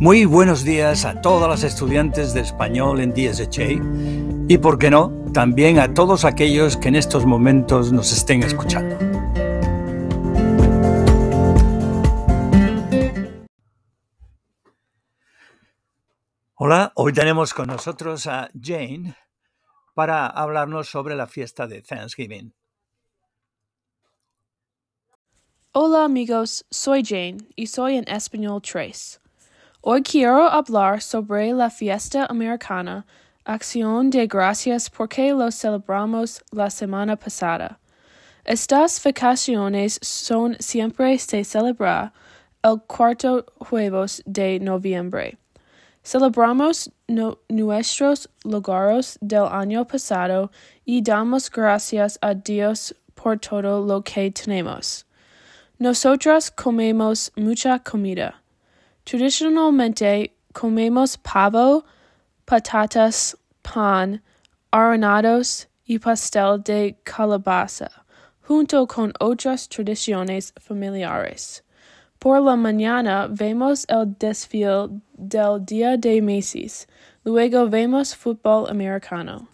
Muy buenos días a todas las estudiantes de español en DSHA y, por qué no, también a todos aquellos que en estos momentos nos estén escuchando. Hola, hoy tenemos con nosotros a Jane para hablarnos sobre la fiesta de Thanksgiving. Hola amigos, soy Jane y soy en español Trace. Hoy quiero hablar sobre la fiesta americana, acción de gracias porque lo celebramos la semana pasada. Estas vacaciones son siempre se celebra el cuarto jueves de noviembre. Celebramos nuestros logros del año pasado y damos gracias a Dios por todo lo que tenemos. Nosotras comemos mucha comida. Tradicionalmente comemos pavo, patatas, pan, arenados y pastel de calabaza, junto con otras tradiciones familiares. Por la mañana vemos el desfile del Día de Macy's. Luego vemos fútbol americano.